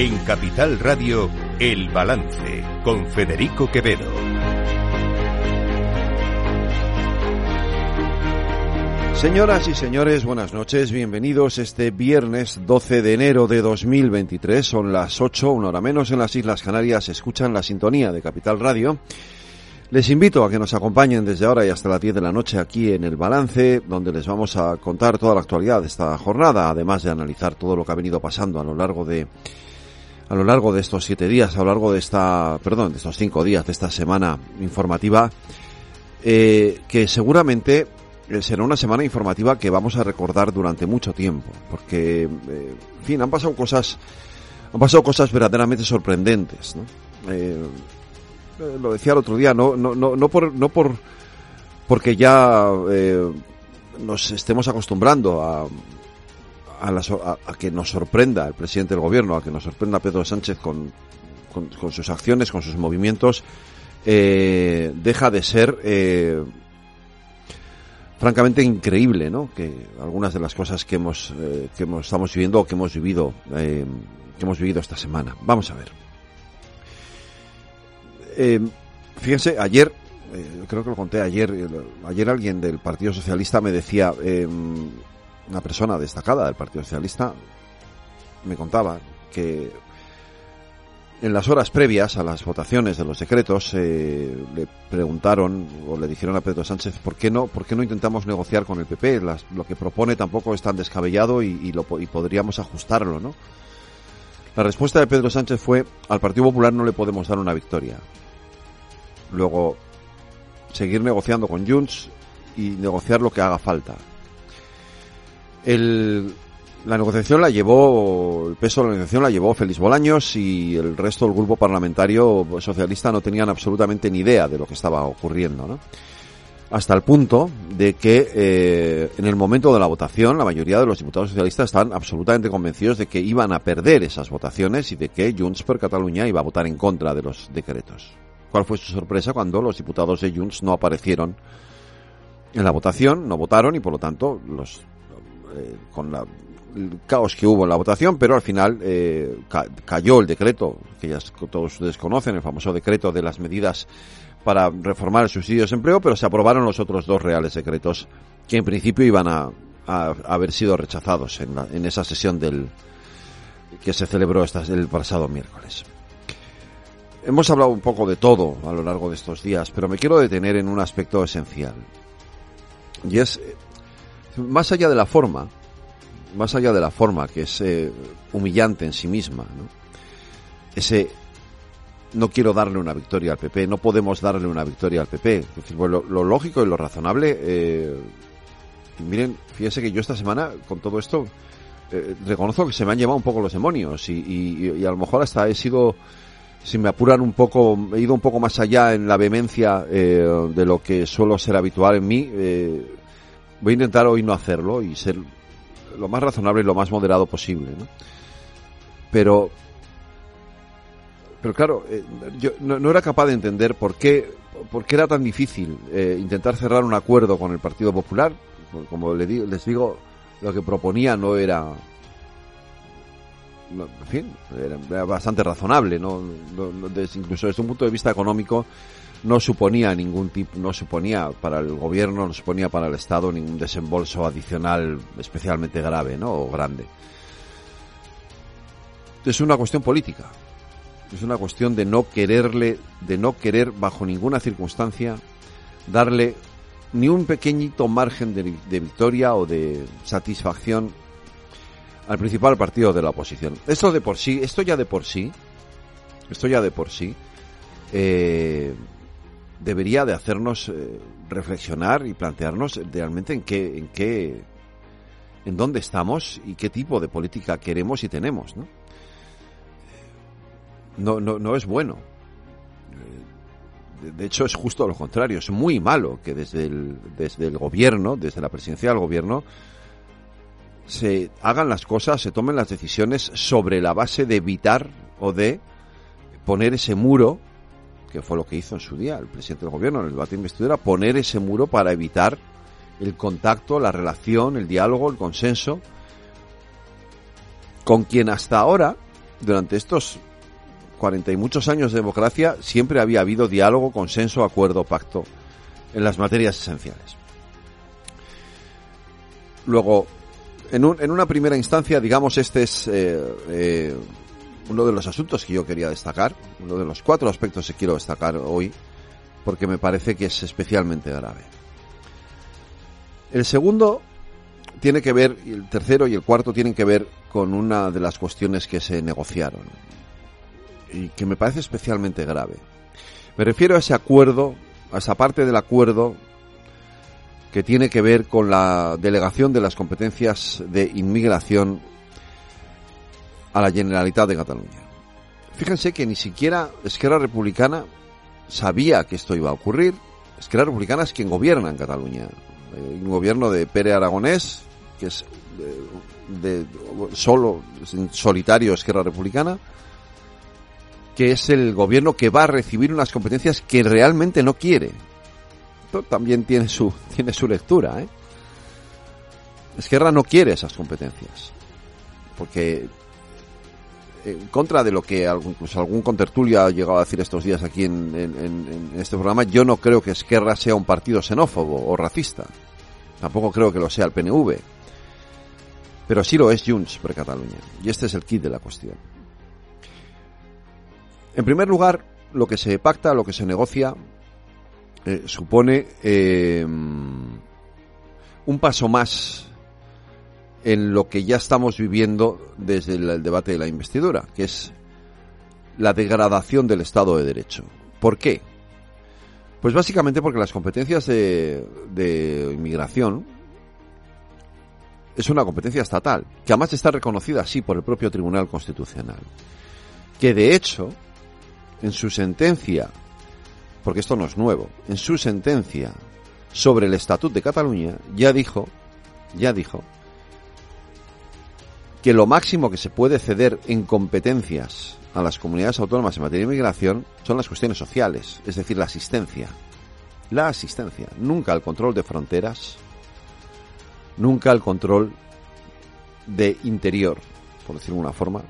En Capital Radio, El Balance, con Federico Quevedo. Señoras y señores, buenas noches, bienvenidos este viernes 12 de enero de 2023, son las 8, una hora menos en las Islas Canarias, escuchan la sintonía de Capital Radio. Les invito a que nos acompañen desde ahora y hasta las 10 de la noche aquí en El Balance, donde les vamos a contar toda la actualidad de esta jornada, además de analizar todo lo que ha venido pasando a lo largo de a lo largo de estos siete días, a lo largo de esta, perdón, de estos cinco días de esta semana informativa, eh, que seguramente eh, será una semana informativa que vamos a recordar durante mucho tiempo, porque, eh, en fin, han pasado cosas, han pasado cosas verdaderamente sorprendentes, ¿no? Lo decía el otro día, no, no, no, no por, no por, porque ya nos estemos acostumbrando a, a, la a- que nos sorprenda el presidente del gobierno, a que nos sorprenda Pedro Sánchez con, con, sus acciones, con sus movimientos, eh, deja de ser eh, francamente increíble, ¿no? Que algunas de las cosas que hemos, eh, que hemos- estamos viviendo o que hemos vivido, que hemos vivido esta semana. Vamos a ver. Fíjense, ayer, creo que lo conté ayer, ayer alguien del Partido Socialista me decía, una persona destacada del Partido Socialista, me contaba que en las horas previas a las votaciones de los decretos eh, le preguntaron o le dijeron a Pedro Sánchez por qué no por qué no intentamos negociar con el PP lo que propone tampoco es tan descabellado y, y podríamos ajustarlo no la respuesta de Pedro Sánchez fue al Partido Popular no le podemos dar una victoria. Luego seguir negociando con Junts y negociar lo que haga falta el, la negociación la llevó, el peso de la negociación la llevó Félix Bolaños y el resto del grupo parlamentario socialista no tenían absolutamente ni idea de lo que estaba ocurriendo, ¿no? Hasta el punto de que eh, en el momento de la votación la mayoría de los diputados socialistas estaban absolutamente convencidos de que iban a perder esas votaciones y de que Junts per Catalunya iba a votar en contra de los decretos. ¿Cuál fue su sorpresa cuando los diputados de Junts no aparecieron en la votación, no votaron y por lo tanto los eh, con la, el caos que hubo en la votación, pero al final eh, ca- cayó el decreto, que ya todos ustedes conocen, el famoso decreto de las medidas para reformar el subsidio de desempleo, pero se aprobaron los otros dos reales decretos que en principio iban a, haber sido rechazados en, la- en esa sesión del que se celebró esta- el pasado miércoles. Hemos hablado un poco de todo a lo largo de estos días, pero me quiero detener en un aspecto esencial. Y es, más allá de la forma, más allá de la forma que es eh, humillante en sí misma, ¿no? ese no quiero darle una victoria al PP, no podemos darle una victoria al PP. Lo, lógico y lo razonable, eh, miren, fíjese que yo esta semana con todo esto eh, reconozco que se me han llevado un poco los demonios y, a lo mejor hasta he sido, si me apuran un poco, he ido un poco más allá en la vehemencia eh, de lo que suelo ser habitual en mí. Voy a intentar hoy no hacerlo y ser lo más razonable y lo más moderado posible, ¿no? Pero, pero claro, eh, yo no, era capaz de entender por qué, por qué era tan difícil eh, intentar cerrar un acuerdo con el Partido Popular. Como le digo, les digo, lo que proponía no era, en fin, era, era bastante razonable, ¿no? No- no- des- incluso desde un punto de vista económico no suponía ningún tipo, no suponía para el gobierno, no suponía para el Estado ningún desembolso adicional especialmente grave, ¿no? O grande. Es una cuestión política. Es una cuestión de no quererle, de no querer bajo ninguna circunstancia darle ni un pequeñito margen de, victoria o de satisfacción al principal partido de la oposición. Esto de por sí, esto ya de por sí, esto ya de por sí, eh, debería de hacernos eh, reflexionar y plantearnos realmente en qué, en qué, en dónde estamos y qué tipo de política queremos y tenemos, ¿no? No, no, no es bueno. Eh, de hecho, es justo lo contrario. Es muy malo que desde el, desde el gobierno, desde la presidencia del gobierno, se hagan las cosas, se tomen las decisiones sobre la base de evitar o de poner ese muro, que fue lo que hizo en su día el presidente del gobierno en el debate de investidura, poner ese muro para evitar el contacto, la relación, el diálogo, el consenso con quien hasta ahora durante estos cuarenta y muchos años de democracia siempre había habido diálogo, consenso, acuerdo, pacto en las materias esenciales. Luego, en, en una primera instancia, digamos, este es eh, eh, uno de los asuntos que yo quería destacar, uno de los cuatro aspectos que quiero destacar hoy, porque me parece que es especialmente grave. El segundo tiene que ver, el tercero y el cuarto tienen que ver con una de las cuestiones que se negociaron y que me parece especialmente grave. Me refiero a ese acuerdo, a esa parte del acuerdo que tiene que ver con la delegación de las competencias de inmigración a la Generalitat de Cataluña. Fíjense que ni siquiera Esquerra Republicana sabía que esto iba a ocurrir. Esquerra Republicana es quien gobierna en Cataluña. un gobierno de Pere Aragonés, que es de, solo, solitario Esquerra Republicana, que es el gobierno que va a recibir unas competencias que realmente no quiere. Esto también tiene su, tiene su lectura, ¿eh? Esquerra no quiere esas competencias. Porque en contra de lo que algún, pues algún contertulio ha llegado a decir estos días aquí en, este programa, yo no creo que Esquerra sea un partido xenófobo o racista. Tampoco creo que lo sea el PNV. Pero sí lo es Junts por Cataluña. Y este es el kit de la cuestión. En primer lugar, lo que se pacta, lo que se negocia, eh, supone eh, un paso más en lo que ya estamos viviendo desde el, debate de la investidura, que es la degradación del Estado de Derecho. ¿Por qué? Pues básicamente porque las competencias de, de inmigración es una competencia estatal, que además está reconocida así por el propio Tribunal Constitucional, que de hecho, en su sentencia, porque esto no es nuevo, en su sentencia sobre el Estatut de Cataluña, ya dijo, ya dijo, que lo máximo que se puede ceder en competencias a las comunidades autónomas en materia de inmigración son las cuestiones sociales, es decir, la asistencia. La asistencia, nunca el control de fronteras, nunca el control de interior, por decirlo de una forma,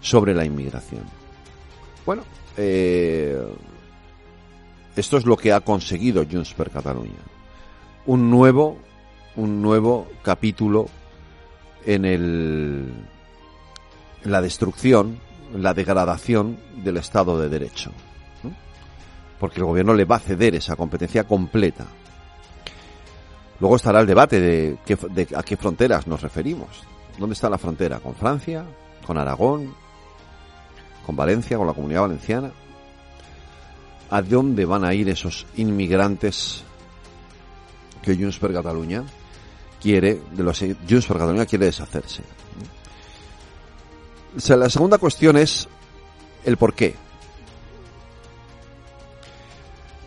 sobre la inmigración. Bueno, eh, esto es lo que ha conseguido Junts per Catalunya. Un nuevo, un nuevo capítulo en el la destrucción, la degradación del Estado de Derecho. Porque el gobierno le va a ceder esa competencia completa. Luego estará el debate de, de a qué fronteras nos referimos. ¿Dónde está la frontera? ¿Con Francia? ¿Con Aragón? ¿Con Valencia? ¿Con la comunidad valenciana? ¿A dónde van a ir esos inmigrantes que Junts per Cataluña quiere, de los Junts per Cataluña quiere deshacerse. la segunda cuestión es el por qué.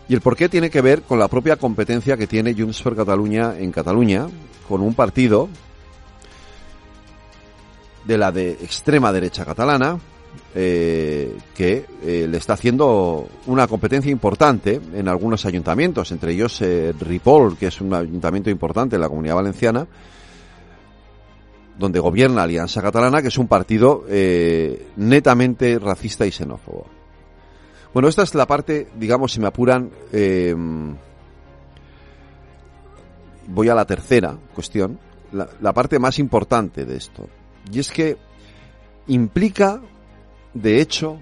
Y el por qué tiene que ver con la propia competencia que tiene Junts per Cataluña en Cataluña, con un partido de la de extrema derecha catalana, eh, que eh, le está haciendo una competencia importante en algunos ayuntamientos, entre ellos eh, Ripoll, que es un ayuntamiento importante en la comunidad valenciana, donde gobierna Alianza Catalana, que es un partido netamente racista y xenófobo. Bueno, esta es la parte, digamos, si me apuran, voy a la tercera cuestión, la parte más importante de esto. Y es que implica de hecho,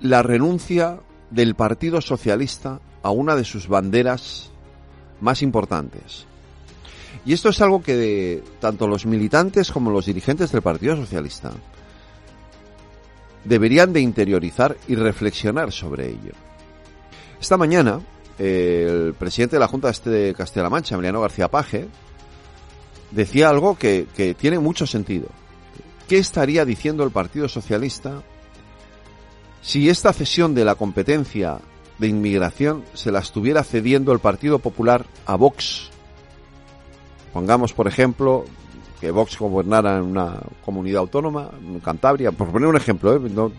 la renuncia del Partido Socialista a una de sus banderas más importantes. Y esto es algo que tanto los militantes como los dirigentes del Partido Socialista deberían de interiorizar y reflexionar sobre ello. Esta mañana, el presidente de la Junta de Castilla-La Mancha, Emiliano García Paje, decía algo que tiene mucho sentido. ¿Qué estaría diciendo el Partido Socialista si esta cesión de la competencia de inmigración se la estuviera cediendo el Partido Popular a Vox? Pongamos, por ejemplo, que Vox gobernara en una comunidad autónoma, en Cantabria, por poner un ejemplo, ¿eh? no,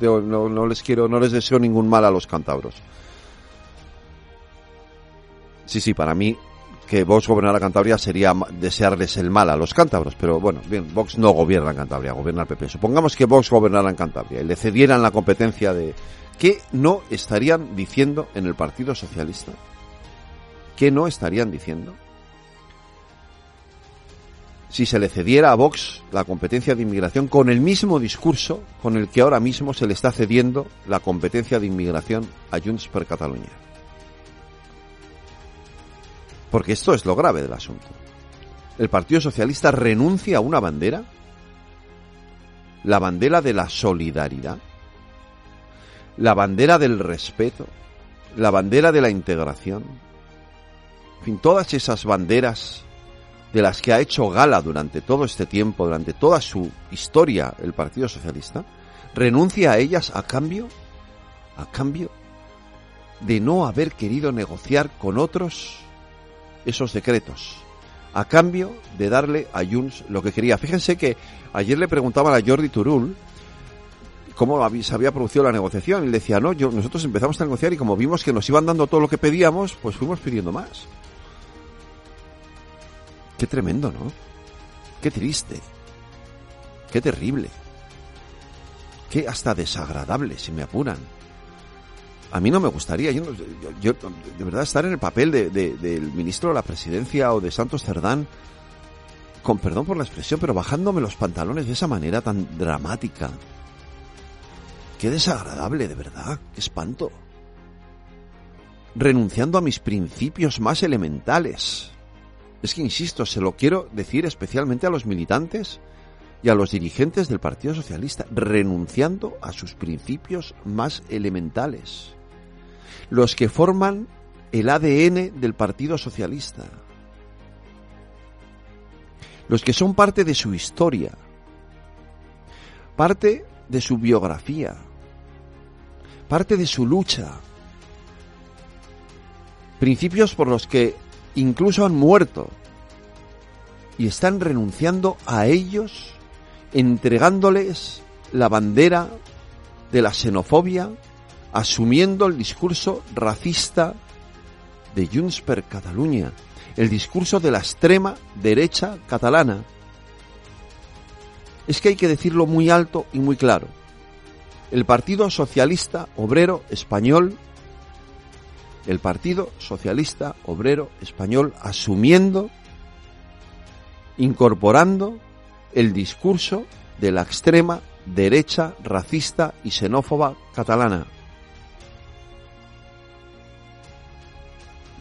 no, les quiero, no les deseo ningún mal a los cántabros. Sí, sí, para mí que Vox gobernara Cantabria sería desearles el mal a los cántabros, pero bueno, bien, Vox no gobierna en Cantabria, gobierna el PP. Supongamos que Vox gobernara en Cantabria y le cedieran la competencia de... ¿Qué no estarían diciendo en el Partido Socialista? ¿Qué no estarían diciendo? Si se le cediera a Vox la competencia de inmigración con el mismo discurso con el que ahora mismo se le está cediendo la competencia de inmigración a Junts per Catalunya. Porque esto es lo grave del asunto. El Partido Socialista renuncia a una bandera, la bandera de la solidaridad, la bandera del respeto, la bandera de la integración, en fin, todas esas banderas de las que ha hecho gala durante todo este tiempo, durante toda su historia el Partido Socialista, renuncia a ellas a cambio, a cambio de no haber querido negociar con otros esos decretos a cambio de darle a Junts lo que quería. Fíjense que ayer le preguntaban a Jordi Turul cómo se había producido la negociación y le decía, no, nosotros empezamos a negociar y como vimos que nos iban dando todo lo que pedíamos, pues fuimos pidiendo más. Qué tremendo, ¿no? Qué triste. Qué terrible. Qué hasta desagradable, si me apuran a mí no me gustaría, yo, yo, de verdad estar en el papel de, del ministro de la presidencia o de Santos Cerdán, con perdón por la expresión, pero bajándome los pantalones de esa manera tan dramática. Qué desagradable, de verdad, qué espanto. Renunciando a mis principios más elementales. Es que, insisto, se lo quiero decir especialmente a los militantes y a los dirigentes del Partido Socialista, renunciando a sus principios más elementales los que forman el ADN del Partido Socialista, los que son parte de su historia, parte de su biografía, parte de su lucha, principios por los que incluso han muerto y están renunciando a ellos, entregándoles la bandera de la xenofobia, asumiendo el discurso racista de Junts per Catalunya, el discurso de la extrema derecha catalana. Es que hay que decirlo muy alto y muy claro. El Partido Socialista Obrero Español, el Partido Socialista Obrero Español asumiendo, incorporando el discurso de la extrema derecha racista y xenófoba catalana.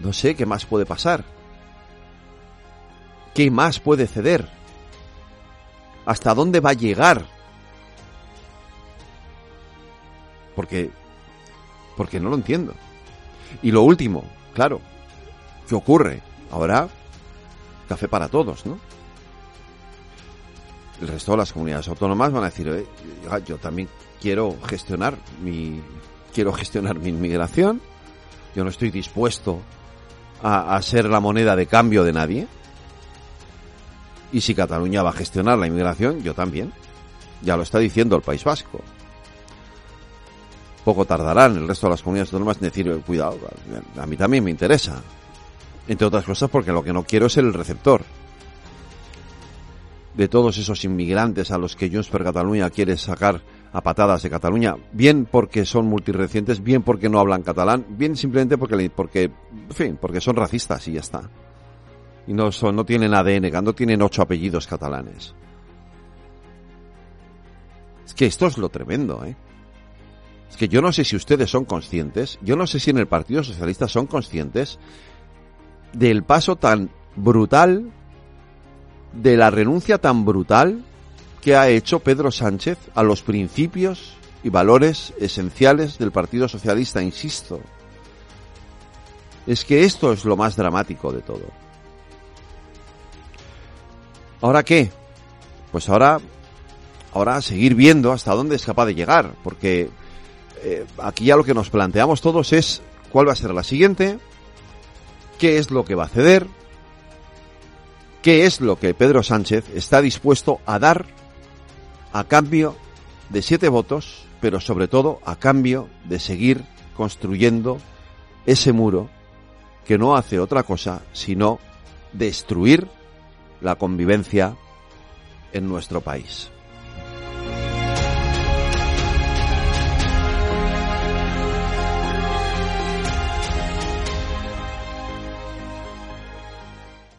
No sé qué más puede pasar. ¿Qué más puede ceder? ¿Hasta dónde va a llegar? Porque porque no lo entiendo. Y lo último, claro, ¿qué ocurre? Ahora café para todos, ¿no? El resto de las comunidades autónomas van a decir, yo también quiero gestionar mi quiero gestionar mi inmigración. Yo no estoy dispuesto a, ser la moneda de cambio de nadie. Y si Cataluña va a gestionar la inmigración, yo también. Ya lo está diciendo el País Vasco. Poco tardarán el resto de las comunidades autónomas en decir, cuidado, a mí también me interesa. Entre otras cosas porque lo que no quiero es el receptor de todos esos inmigrantes a los que Junts per Cataluña quiere sacar a patadas de Cataluña, bien porque son multirecientes, bien porque no hablan catalán, bien simplemente porque, porque, en fin, porque son racistas y ya está. Y no, son, no tienen ADN, no tienen ocho apellidos catalanes. Es que esto es lo tremendo, ¿eh? Es que yo no sé si ustedes son conscientes, yo no sé si en el Partido Socialista son conscientes del paso tan brutal, de la renuncia tan brutal que ha hecho Pedro Sánchez a los principios y valores esenciales del Partido Socialista, insisto. Es que esto es lo más dramático de todo. ¿Ahora qué? Pues ahora, ahora seguir viendo hasta dónde es capaz de llegar, porque eh, aquí ya lo que nos planteamos todos es cuál va a ser la siguiente, qué es lo que va a ceder, qué es lo que Pedro Sánchez está dispuesto a dar a cambio de siete votos, pero sobre todo a cambio de seguir construyendo ese muro que no hace otra cosa sino destruir la convivencia en nuestro país.